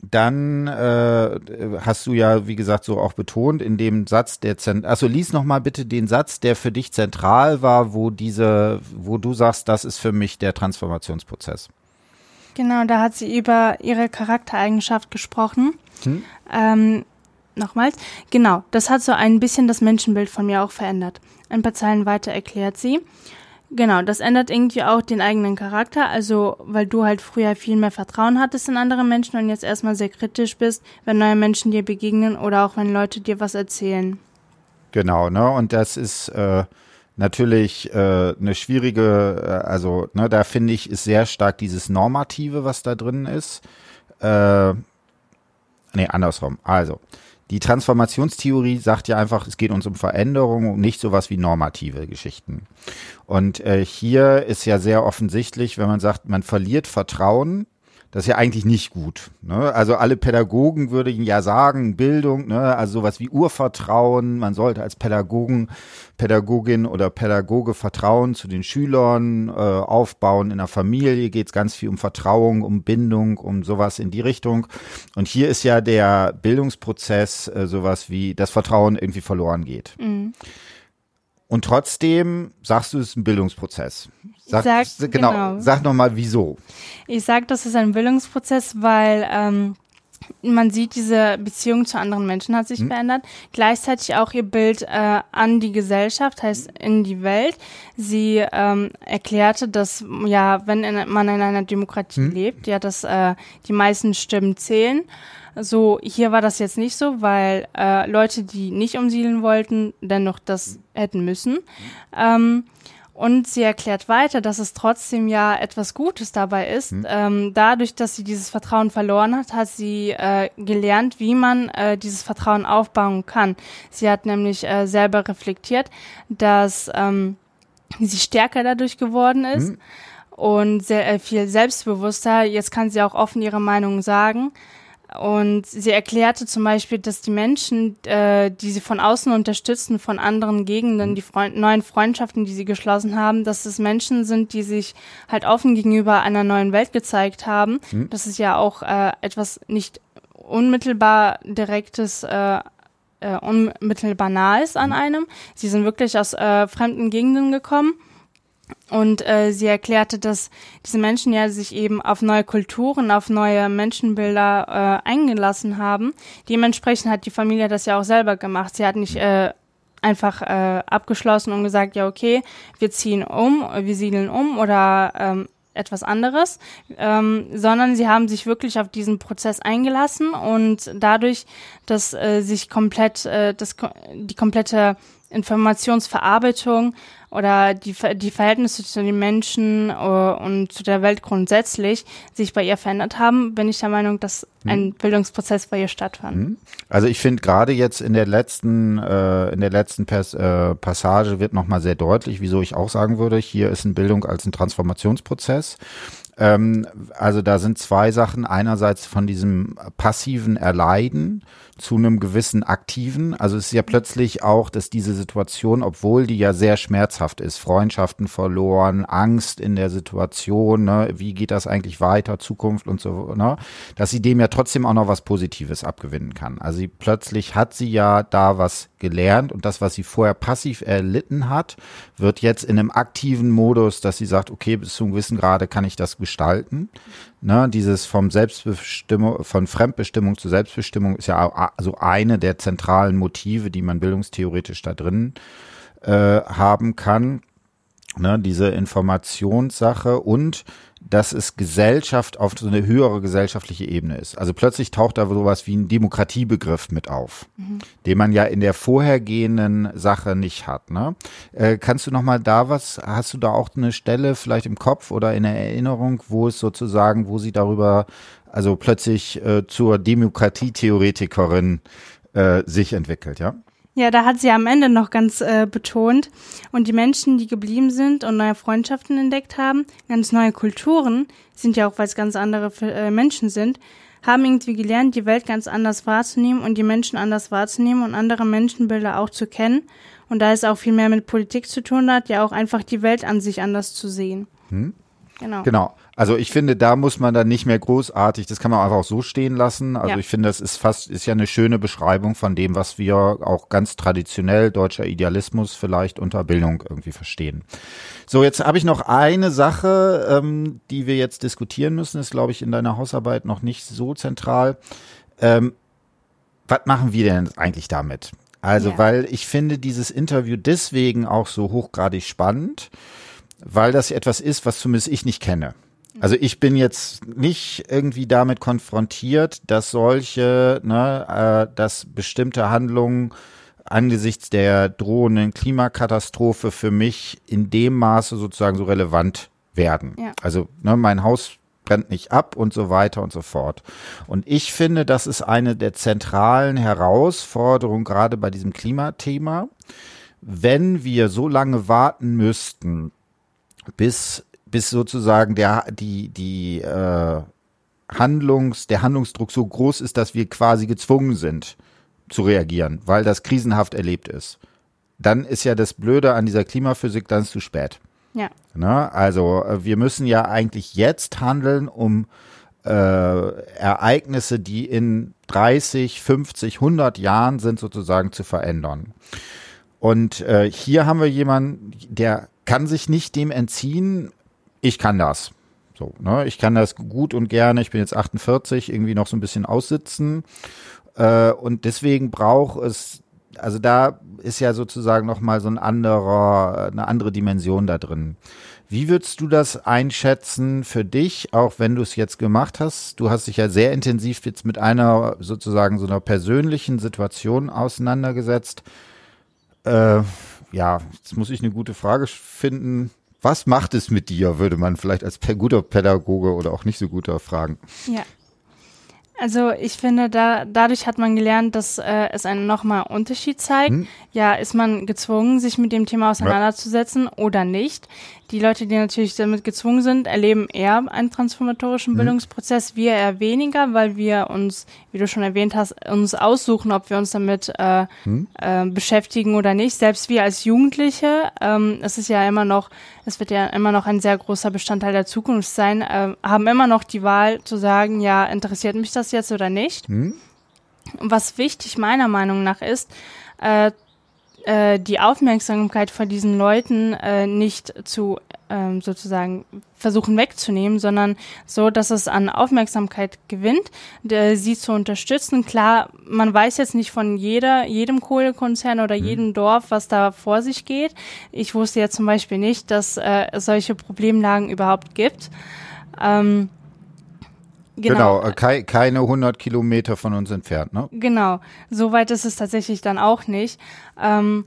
Speaker 1: dann äh, hast du ja, wie gesagt, so auch betont in dem Satz, der zent also lies noch mal bitte den Satz, der für dich zentral war, wo diese, wo du sagst, das ist für mich der Transformationsprozess.
Speaker 2: Genau, da hat sie über ihre Charaktereigenschaft gesprochen. Hm? Ähm, nochmals. Genau, das hat so ein bisschen das Menschenbild von mir auch verändert. Ein paar Zeilen weiter erklärt sie. Genau, das ändert irgendwie auch den eigenen Charakter, also weil du halt früher viel mehr Vertrauen hattest in andere Menschen und jetzt erstmal sehr kritisch bist, wenn neue Menschen dir begegnen oder auch wenn Leute dir was erzählen.
Speaker 1: Genau, ne? Und das ist äh, natürlich äh, eine schwierige, äh, also ne, da finde ich, ist sehr stark dieses Normative, was da drin ist. Äh, nee, andersrum. Also, die Transformationstheorie sagt ja einfach, es geht uns um Veränderung und nicht sowas wie normative Geschichten. Und äh, hier ist ja sehr offensichtlich, wenn man sagt, man verliert Vertrauen das ist ja eigentlich nicht gut. Ne? Also alle Pädagogen würden ja sagen, Bildung, ne? also sowas wie Urvertrauen, man sollte als Pädagogen, Pädagogin oder Pädagoge Vertrauen zu den Schülern äh, aufbauen. In der Familie geht es ganz viel um Vertrauen, um Bindung, um sowas in die Richtung. Und hier ist ja der Bildungsprozess äh, sowas wie das Vertrauen irgendwie verloren geht. Mhm. Und trotzdem sagst du, es ist ein Bildungsprozess. Sag, sag genau, genau, sag nochmal, wieso.
Speaker 2: Ich sag, das ist ein Bildungsprozess, weil ähm, man sieht, diese Beziehung zu anderen Menschen hat sich hm. verändert. Gleichzeitig auch ihr Bild äh, an die Gesellschaft, heißt in die Welt. Sie ähm, erklärte, dass ja, wenn in, man in einer Demokratie hm. lebt, ja, dass äh, die meisten Stimmen zählen. So, hier war das jetzt nicht so, weil äh, Leute, die nicht umsiedeln wollten, dennoch das hätten müssen. Ähm, und sie erklärt weiter, dass es trotzdem ja etwas Gutes dabei ist. Mhm. Ähm, dadurch, dass sie dieses Vertrauen verloren hat, hat sie äh, gelernt, wie man äh, dieses Vertrauen aufbauen kann. Sie hat nämlich äh, selber reflektiert, dass ähm, sie stärker dadurch geworden ist mhm. und sehr äh, viel selbstbewusster. Jetzt kann sie auch offen ihre Meinung sagen. Und sie erklärte zum Beispiel, dass die Menschen, äh, die sie von außen unterstützen, von anderen Gegenden, die Freund neuen Freundschaften, die sie geschlossen haben, dass es Menschen sind, die sich halt offen gegenüber einer neuen Welt gezeigt haben. Mhm. Das ist ja auch äh, etwas nicht unmittelbar direktes, äh, äh, unmittelbar nahes an mhm. einem. Sie sind wirklich aus äh, fremden Gegenden gekommen und äh, sie erklärte, dass diese Menschen ja sich eben auf neue Kulturen, auf neue Menschenbilder äh, eingelassen haben. Dementsprechend hat die Familie das ja auch selber gemacht. Sie hat nicht äh, einfach äh, abgeschlossen und gesagt, ja okay, wir ziehen um, wir siedeln um oder ähm, etwas anderes, ähm, sondern sie haben sich wirklich auf diesen Prozess eingelassen und dadurch, dass äh, sich komplett, äh, das, die komplette Informationsverarbeitung oder die, die Verhältnisse zu den Menschen uh, und zu der Welt grundsätzlich sich bei ihr verändert haben, bin ich der Meinung, dass hm. ein Bildungsprozess bei ihr stattfand. Hm.
Speaker 1: Also ich finde gerade jetzt in der letzten äh, in der letzten Pas äh, Passage wird nochmal sehr deutlich, wieso ich auch sagen würde, hier ist eine Bildung als ein Transformationsprozess. Ähm, also da sind zwei Sachen. Einerseits von diesem passiven Erleiden zu einem gewissen aktiven. Also es ist ja plötzlich auch, dass diese Situation, obwohl die ja sehr schmerzhaft ist, Freundschaften verloren, Angst in der Situation, ne, wie geht das eigentlich weiter, Zukunft und so, ne, dass sie dem ja trotzdem auch noch was Positives abgewinnen kann. Also sie, plötzlich hat sie ja da was gelernt und das, was sie vorher passiv erlitten hat, wird jetzt in einem aktiven Modus, dass sie sagt, okay, bis zu einem gewissen Grade kann ich das gestalten. Ne, dieses vom Selbstbestimmung, von Fremdbestimmung zu Selbstbestimmung ist ja so eine der zentralen Motive, die man bildungstheoretisch da drin äh, haben kann. Ne, diese Informationssache und dass es Gesellschaft auf so eine höhere gesellschaftliche Ebene ist. Also plötzlich taucht da sowas wie ein Demokratiebegriff mit auf, mhm. den man ja in der vorhergehenden Sache nicht hat. Ne? Äh, kannst du noch mal da was, hast du da auch eine Stelle vielleicht im Kopf oder in der Erinnerung, wo es sozusagen, wo sie darüber, also plötzlich äh, zur Demokratietheoretikerin äh, sich entwickelt, ja?
Speaker 2: Ja, da hat sie am Ende noch ganz äh, betont. Und die Menschen, die geblieben sind und neue Freundschaften entdeckt haben, ganz neue Kulturen, sind ja auch, weil es ganz andere äh, Menschen sind, haben irgendwie gelernt, die Welt ganz anders wahrzunehmen und die Menschen anders wahrzunehmen und andere Menschenbilder auch zu kennen. Und da es auch viel mehr mit Politik zu tun hat, ja auch einfach die Welt an sich anders zu sehen. Hm?
Speaker 1: Genau. Genau. Also ich finde, da muss man dann nicht mehr großartig, das kann man einfach auch so stehen lassen. Also ja. ich finde, das ist fast, ist ja eine schöne Beschreibung von dem, was wir auch ganz traditionell deutscher Idealismus vielleicht unter Bildung irgendwie verstehen. So, jetzt habe ich noch eine Sache, ähm, die wir jetzt diskutieren müssen, ist, glaube ich, in deiner Hausarbeit noch nicht so zentral. Ähm, was machen wir denn eigentlich damit? Also, ja. weil ich finde dieses Interview deswegen auch so hochgradig spannend, weil das etwas ist, was zumindest ich nicht kenne. Also ich bin jetzt nicht irgendwie damit konfrontiert, dass solche, ne, äh, dass bestimmte Handlungen angesichts der drohenden Klimakatastrophe für mich in dem Maße sozusagen so relevant werden. Ja. Also ne, mein Haus brennt nicht ab und so weiter und so fort. Und ich finde, das ist eine der zentralen Herausforderungen gerade bei diesem Klimathema. Wenn wir so lange warten müssten, bis bis sozusagen der die die äh, Handlungs der Handlungsdruck so groß ist, dass wir quasi gezwungen sind zu reagieren, weil das krisenhaft erlebt ist. Dann ist ja das Blöde an dieser Klimaphysik, dann ist zu spät. Ja. Na, also äh, wir müssen ja eigentlich jetzt handeln, um äh, Ereignisse, die in 30, 50, 100 Jahren sind, sozusagen zu verändern. Und äh, hier haben wir jemanden, der kann sich nicht dem entziehen, ich kann das. So, ne? Ich kann das gut und gerne. Ich bin jetzt 48, irgendwie noch so ein bisschen aussitzen. Äh, und deswegen braucht es, also da ist ja sozusagen nochmal so ein anderer, eine andere Dimension da drin. Wie würdest du das einschätzen für dich, auch wenn du es jetzt gemacht hast? Du hast dich ja sehr intensiv jetzt mit einer sozusagen so einer persönlichen Situation auseinandergesetzt. Äh, ja, jetzt muss ich eine gute Frage finden. Was macht es mit dir, würde man vielleicht als guter Pädagoge oder auch nicht so guter fragen.
Speaker 2: Ja. Also ich finde, da dadurch hat man gelernt, dass äh, es einen nochmal Unterschied zeigt. Hm. Ja, ist man gezwungen, sich mit dem Thema auseinanderzusetzen ja. oder nicht? Die Leute, die natürlich damit gezwungen sind, erleben eher einen transformatorischen mhm. Bildungsprozess, wir eher weniger, weil wir uns, wie du schon erwähnt hast, uns aussuchen, ob wir uns damit äh, mhm. äh, beschäftigen oder nicht. Selbst wir als Jugendliche, ähm, es ist ja immer noch, es wird ja immer noch ein sehr großer Bestandteil der Zukunft sein, äh, haben immer noch die Wahl zu sagen, ja, interessiert mich das jetzt oder nicht. Mhm. Was wichtig meiner Meinung nach ist, äh, äh, die Aufmerksamkeit von diesen Leuten äh, nicht zu ähm, sozusagen versuchen wegzunehmen, sondern so, dass es an Aufmerksamkeit gewinnt, äh, sie zu unterstützen. Klar, man weiß jetzt nicht von jeder, jedem Kohlekonzern oder mhm. jedem Dorf, was da vor sich geht. Ich wusste ja zum Beispiel nicht, dass äh, es solche Problemlagen überhaupt gibt. Ähm,
Speaker 1: Genau, genau ke keine 100 Kilometer von uns entfernt, ne?
Speaker 2: Genau, so weit ist es tatsächlich dann auch nicht. Ähm,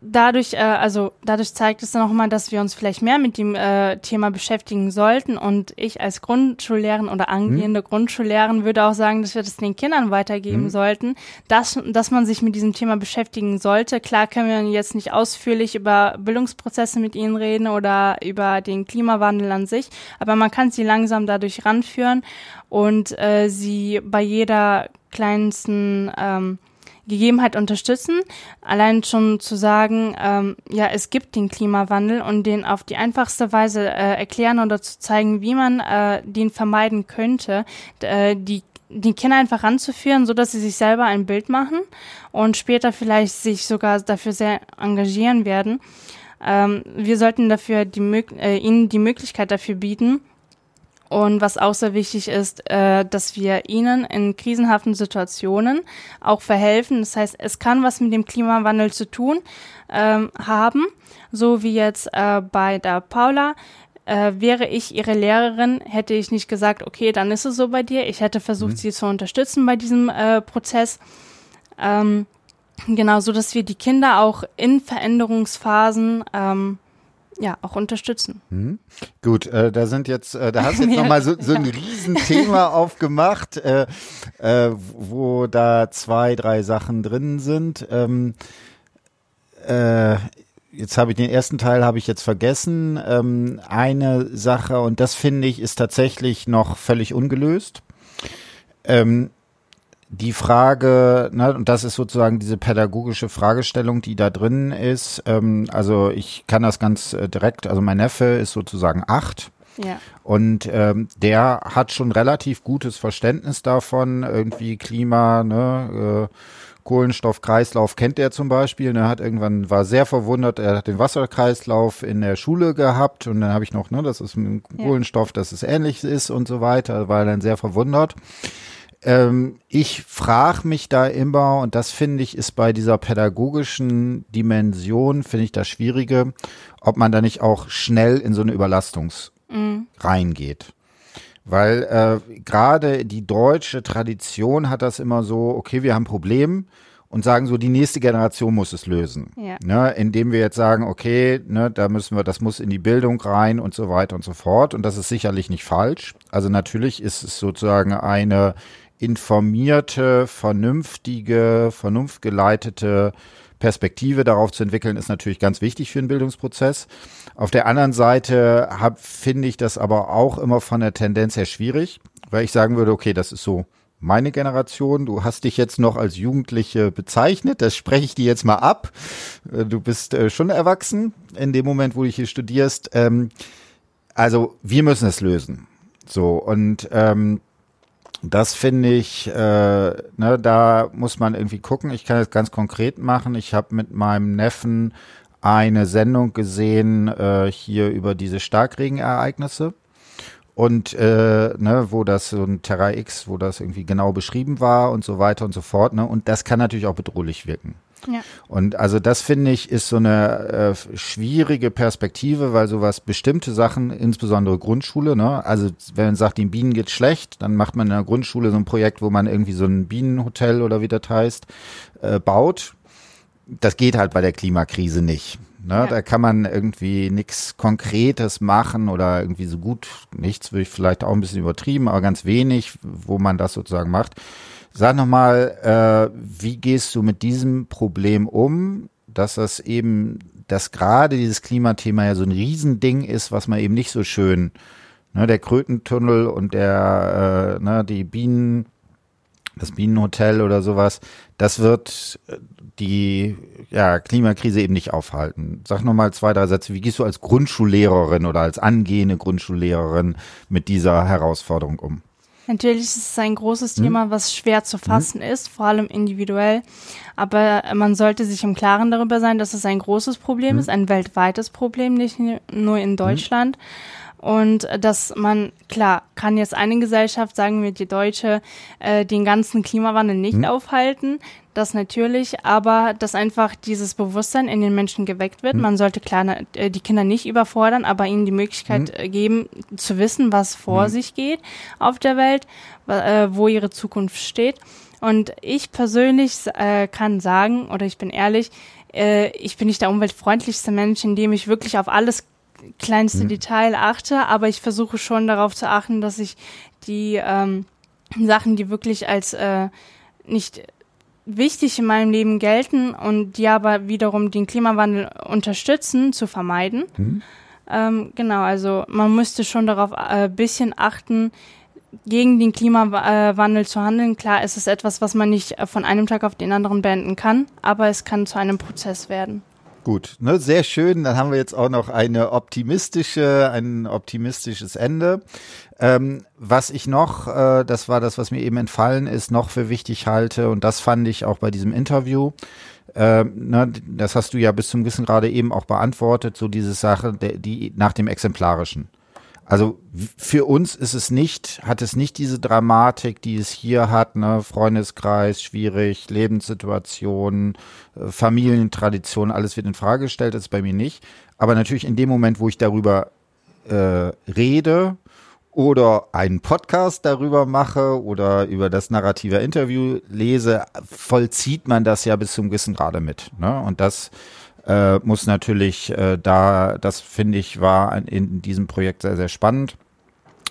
Speaker 2: dadurch, äh, also dadurch zeigt es dann auch mal, dass wir uns vielleicht mehr mit dem äh, Thema beschäftigen sollten. Und ich als Grundschullehrerin oder angehende hm. Grundschullehrerin würde auch sagen, dass wir das den Kindern weitergeben hm. sollten, dass, dass man sich mit diesem Thema beschäftigen sollte. Klar können wir jetzt nicht ausführlich über Bildungsprozesse mit ihnen reden oder über den Klimawandel an sich, aber man kann sie langsam dadurch ranführen und äh, sie bei jeder kleinsten ähm, Gegebenheit unterstützen. Allein schon zu sagen, ähm, ja, es gibt den Klimawandel und den auf die einfachste Weise äh, erklären oder zu zeigen, wie man äh, den vermeiden könnte, äh, die die Kinder einfach ranzuführen, so dass sie sich selber ein Bild machen und später vielleicht sich sogar dafür sehr engagieren werden. Ähm, wir sollten dafür die, äh, ihnen die Möglichkeit dafür bieten, und was auch sehr wichtig ist, äh, dass wir ihnen in krisenhaften Situationen auch verhelfen. Das heißt, es kann was mit dem Klimawandel zu tun ähm, haben, so wie jetzt äh, bei der Paula. Äh, wäre ich ihre Lehrerin, hätte ich nicht gesagt, okay, dann ist es so bei dir. Ich hätte versucht, mhm. sie zu unterstützen bei diesem äh, Prozess. Ähm, genau, so dass wir die Kinder auch in Veränderungsphasen ähm, ja, auch unterstützen.
Speaker 1: Mhm. Gut, äh, da sind jetzt, äh, da hast du jetzt [LAUGHS] nochmal so, so ein [LAUGHS] ja. Riesenthema aufgemacht, äh, äh, wo da zwei, drei Sachen drin sind. Ähm, äh, jetzt habe ich den ersten Teil habe ich jetzt vergessen. Ähm, eine Sache, und das finde ich, ist tatsächlich noch völlig ungelöst. Ähm, die Frage, ne, und das ist sozusagen diese pädagogische Fragestellung, die da drin ist. Ähm, also ich kann das ganz äh, direkt, also mein Neffe ist sozusagen acht. Ja. Und ähm, der hat schon relativ gutes Verständnis davon, irgendwie Klima, ne, äh, Kohlenstoffkreislauf kennt er zum Beispiel. Er hat irgendwann war sehr verwundert. Er hat den Wasserkreislauf in der Schule gehabt und dann habe ich noch, ne, das ist ein Kohlenstoff, dass es ähnlich ist und so weiter. War dann sehr verwundert ähm, ich frage mich da immer, und das finde ich ist bei dieser pädagogischen Dimension, finde ich das Schwierige, ob man da nicht auch schnell in so eine Überlastungs mhm. reingeht. Weil äh, gerade die deutsche Tradition hat das immer so, okay, wir haben ein Problem und sagen so, die nächste Generation muss es lösen. Ja. Ne, indem wir jetzt sagen, okay, ne, da müssen wir, das muss in die Bildung rein und so weiter und so fort. Und das ist sicherlich nicht falsch. Also natürlich ist es sozusagen eine informierte, vernünftige, vernunftgeleitete Perspektive darauf zu entwickeln, ist natürlich ganz wichtig für einen Bildungsprozess. Auf der anderen Seite finde ich das aber auch immer von der Tendenz her schwierig, weil ich sagen würde, okay, das ist so meine Generation. Du hast dich jetzt noch als Jugendliche bezeichnet. Das spreche ich dir jetzt mal ab. Äh, du bist äh, schon erwachsen in dem Moment, wo du hier studierst. Ähm, also wir müssen es lösen. So und ähm, das finde ich, äh, ne, da muss man irgendwie gucken. Ich kann es ganz konkret machen. Ich habe mit meinem Neffen eine Sendung gesehen äh, hier über diese Starkregenereignisse und äh, ne, wo das so ein Terra X, wo das irgendwie genau beschrieben war und so weiter und so fort. Ne, und das kann natürlich auch bedrohlich wirken. Ja. Und also das finde ich ist so eine äh, schwierige Perspektive, weil sowas bestimmte Sachen, insbesondere Grundschule, ne, also wenn man sagt, den Bienen geht schlecht, dann macht man in der Grundschule so ein Projekt, wo man irgendwie so ein Bienenhotel oder wie das heißt, äh, baut. Das geht halt bei der Klimakrise nicht. Ne? Ja. Da kann man irgendwie nichts Konkretes machen oder irgendwie so gut nichts, würde ich vielleicht auch ein bisschen übertrieben, aber ganz wenig, wo man das sozusagen macht. Sag nochmal, äh, wie gehst du mit diesem Problem um, dass das eben, dass gerade dieses Klimathema ja so ein Riesending ist, was man eben nicht so schön, ne, der Krötentunnel und der, äh, ne, die Bienen, das Bienenhotel oder sowas, das wird äh, die ja, Klimakrise eben nicht aufhalten. Sag nochmal zwei, drei Sätze. Wie gehst du als Grundschullehrerin oder als angehende Grundschullehrerin mit dieser Herausforderung um?
Speaker 2: Natürlich ist es ein großes mhm. Thema, was schwer zu fassen mhm. ist, vor allem individuell. Aber man sollte sich im Klaren darüber sein, dass es ein großes Problem mhm. ist, ein weltweites Problem, nicht nur in Deutschland. Und dass man, klar, kann jetzt eine Gesellschaft, sagen wir die Deutsche, äh, den ganzen Klimawandel nicht mhm. aufhalten das natürlich, aber dass einfach dieses Bewusstsein in den Menschen geweckt wird. Mhm. Man sollte klar äh, die Kinder nicht überfordern, aber ihnen die Möglichkeit mhm. geben, zu wissen, was vor mhm. sich geht auf der Welt, äh, wo ihre Zukunft steht. Und ich persönlich äh, kann sagen, oder ich bin ehrlich, äh, ich bin nicht der umweltfreundlichste Mensch, indem ich wirklich auf alles kleinste mhm. Detail achte, aber ich versuche schon darauf zu achten, dass ich die ähm, Sachen, die wirklich als äh, nicht wichtig in meinem Leben gelten und die aber wiederum den Klimawandel unterstützen, zu vermeiden. Mhm. Ähm, genau, also man müsste schon darauf ein äh, bisschen achten, gegen den Klimawandel zu handeln. Klar, es ist etwas, was man nicht äh, von einem Tag auf den anderen beenden kann, aber es kann zu einem Prozess werden.
Speaker 1: Gut, ne, sehr schön. Dann haben wir jetzt auch noch eine optimistische, ein optimistisches Ende. Ähm, was ich noch, äh, das war das, was mir eben entfallen ist, noch für wichtig halte, und das fand ich auch bei diesem Interview, äh, ne, das hast du ja bis zum Wissen gerade eben auch beantwortet, so diese Sache, die nach dem Exemplarischen. Also für uns ist es nicht, hat es nicht diese Dramatik, die es hier hat, ne? Freundeskreis, schwierig, Lebenssituation, äh, Familientradition, alles wird in Frage gestellt, das ist bei mir nicht. Aber natürlich in dem Moment, wo ich darüber äh, rede oder einen Podcast darüber mache oder über das narrative Interview lese, vollzieht man das ja bis zum gewissen Grade mit. Ne? Und das äh, muss natürlich äh, da, das finde ich, war in diesem Projekt sehr, sehr spannend.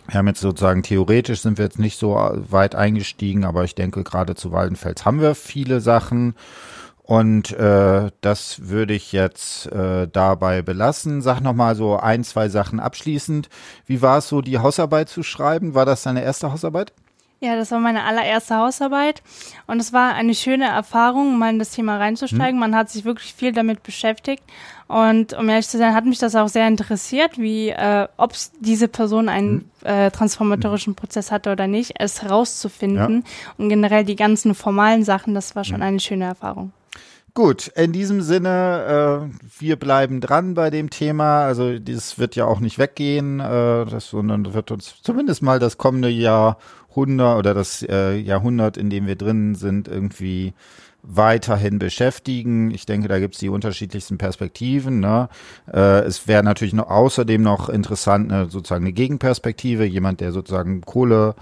Speaker 1: Wir haben jetzt sozusagen theoretisch sind wir jetzt nicht so weit eingestiegen, aber ich denke, gerade zu Waldenfels haben wir viele Sachen. Und äh, das würde ich jetzt äh, dabei belassen. Sag nochmal so ein, zwei Sachen abschließend. Wie war es so, die Hausarbeit zu schreiben? War das deine erste Hausarbeit?
Speaker 2: Ja, das war meine allererste Hausarbeit und es war eine schöne Erfahrung, mal in das Thema reinzusteigen. Mhm. Man hat sich wirklich viel damit beschäftigt und um ehrlich zu sein, hat mich das auch sehr interessiert, wie äh, ob diese Person einen mhm. äh, transformatorischen Prozess hatte oder nicht, es herauszufinden ja. und generell die ganzen formalen Sachen, das war schon mhm. eine schöne Erfahrung.
Speaker 1: Gut, in diesem Sinne, äh, wir bleiben dran bei dem Thema. Also dieses wird ja auch nicht weggehen, äh, das, sondern wird uns zumindest mal das kommende Jahr 100 oder das äh, Jahrhundert, in dem wir drin sind, irgendwie weiterhin beschäftigen. Ich denke, da gibt es die unterschiedlichsten Perspektiven. Ne? Äh, es wäre natürlich noch außerdem noch interessant, eine, sozusagen eine Gegenperspektive, jemand, der sozusagen Kohle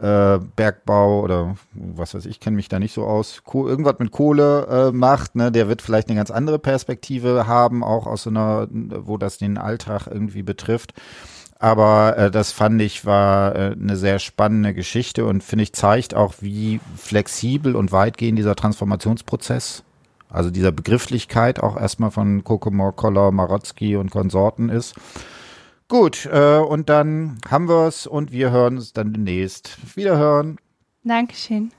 Speaker 1: äh, Bergbau oder was weiß ich, kenne mich da nicht so aus, irgendwas mit Kohle äh, macht, ne, der wird vielleicht eine ganz andere Perspektive haben, auch aus so einer, wo das den Alltag irgendwie betrifft. Aber äh, das fand ich war äh, eine sehr spannende Geschichte und finde ich zeigt auch, wie flexibel und weitgehend dieser Transformationsprozess, also dieser Begrifflichkeit auch erstmal von Kokomor, Koller, Marotzki und Konsorten ist. Gut, äh, und dann haben wir es und wir hören uns dann demnächst. Wiederhören.
Speaker 2: Dankeschön.